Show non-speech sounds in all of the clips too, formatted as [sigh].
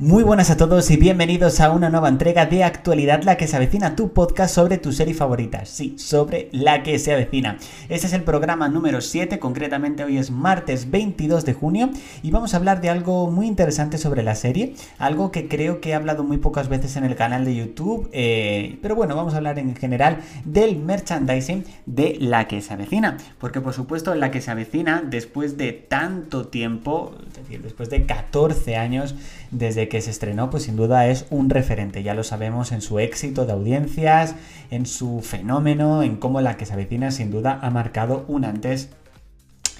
Muy buenas a todos y bienvenidos a una nueva entrega de Actualidad La que se avecina, tu podcast sobre tu serie favorita. Sí, sobre La que se avecina. Este es el programa número 7, concretamente hoy es martes 22 de junio y vamos a hablar de algo muy interesante sobre la serie, algo que creo que he hablado muy pocas veces en el canal de YouTube, eh, pero bueno, vamos a hablar en general del merchandising de La que se avecina, porque por supuesto La que se avecina, después de tanto tiempo, es decir, después de 14 años desde que se estrenó, pues sin duda es un referente. Ya lo sabemos en su éxito de audiencias, en su fenómeno, en cómo la que se avecina sin duda ha marcado un antes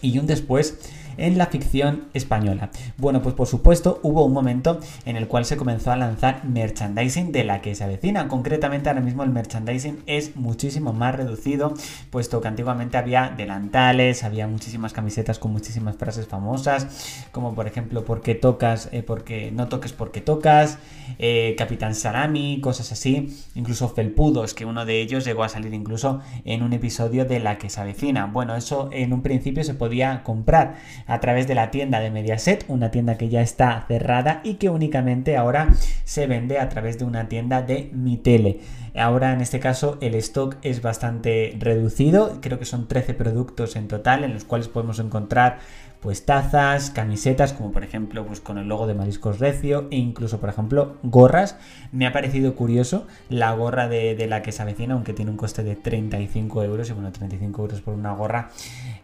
y un después en la ficción española. Bueno, pues por supuesto hubo un momento en el cual se comenzó a lanzar merchandising de la que se avecina. Concretamente ahora mismo el merchandising es muchísimo más reducido, puesto que antiguamente había delantales, había muchísimas camisetas con muchísimas frases famosas, como por ejemplo, ¿por qué tocas? Eh, porque no toques porque tocas, eh, Capitán Salami, cosas así, incluso felpudos, que uno de ellos llegó a salir incluso en un episodio de la que se avecina. Bueno, eso en un principio se podía comprar a través de la tienda de Mediaset, una tienda que ya está cerrada y que únicamente ahora se vende a través de una tienda de Mi Tele. Ahora en este caso el stock es bastante reducido, creo que son 13 productos en total en los cuales podemos encontrar pues tazas, camisetas, como por ejemplo pues con el logo de Mariscos Recio e incluso por ejemplo gorras. Me ha parecido curioso la gorra de, la que se avecina, aunque tiene un coste de 35 euros y bueno, 35 euros por una gorra.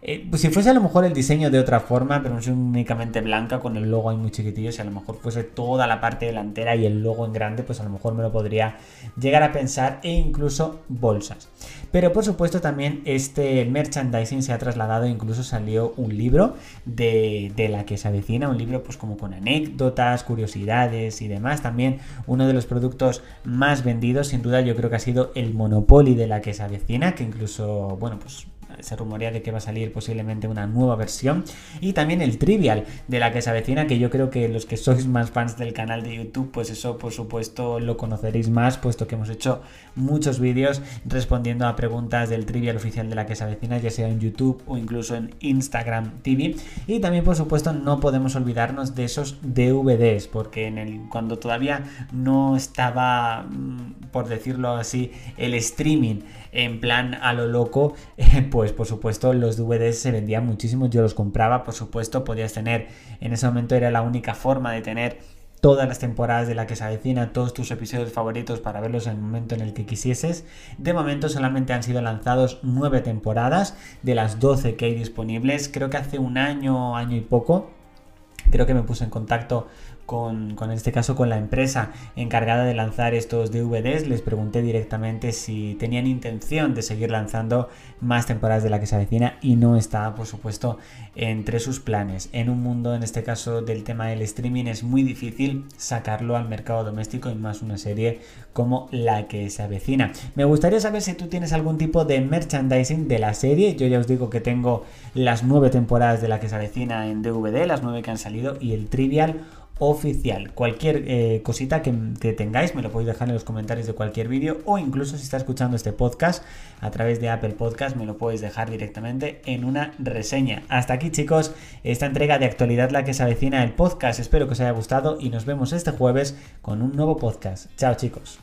Eh, pues si fuese a lo mejor el diseño de otra forma, pero no es únicamente blanca con el logo ahí muy chiquitillo, si a lo mejor fuese toda la parte delantera y el logo en grande, pues a lo mejor me lo podría llegar a pensar e incluso bolsas. Pero por supuesto también este merchandising se ha trasladado, incluso salió un libro de, la que se avecina, un libro pues como con anécdotas, curiosidades y demás. También uno de los productos más vendidos, sin duda yo creo que ha sido el Monopoly de la que se avecina, que incluso, bueno, pues se rumorea de que va a salir posiblemente una nueva versión. Y también el Trivial de la que se avecina, que yo creo que los que sois más fans del canal de YouTube, pues eso por supuesto lo conoceréis más, puesto que hemos hecho muchos vídeos respondiendo a preguntas del Trivial oficial de la que se avecina, ya sea en YouTube o incluso en Instagram TV. Y también por supuesto no podemos olvidarnos de esos DVDs, porque en el, cuando todavía no estaba, mm, por decirlo así, el streaming en plan a lo loco, [laughs] pues por supuesto los DVDs se vendían muchísimo, yo los compraba, por supuesto, podías tener, en ese momento era la única forma de tener todas las temporadas de la que se avecina, todos tus episodios favoritos para verlos en el momento en el que quisieses. De momento solamente han sido lanzados nueve temporadas de las 12 que hay disponibles. Creo que hace un año, año y poco, creo que me puse en contacto con, en este caso con la empresa encargada de lanzar estos DVDs, les pregunté directamente si tenían intención de seguir lanzando más temporadas de la que se avecina y no está, por supuesto, entre sus planes. En un mundo, en este caso del tema del streaming, es muy difícil sacarlo al mercado doméstico y más una serie como la que se avecina. Me gustaría saber si tú tienes algún tipo de merchandising de la serie. Yo ya os digo que tengo las nueve temporadas de la que se avecina en DVD, las nueve que han salido y el trivial oficial. Cualquier eh, cosita que, tengáis me lo podéis dejar en los comentarios de cualquier vídeo o incluso si está escuchando este podcast a través de Apple Podcast me lo podéis dejar directamente en una reseña. Hasta aquí chicos, esta entrega de actualidad la que se avecina el podcast. Espero que os haya gustado y nos vemos este jueves con un nuevo podcast. Chao chicos.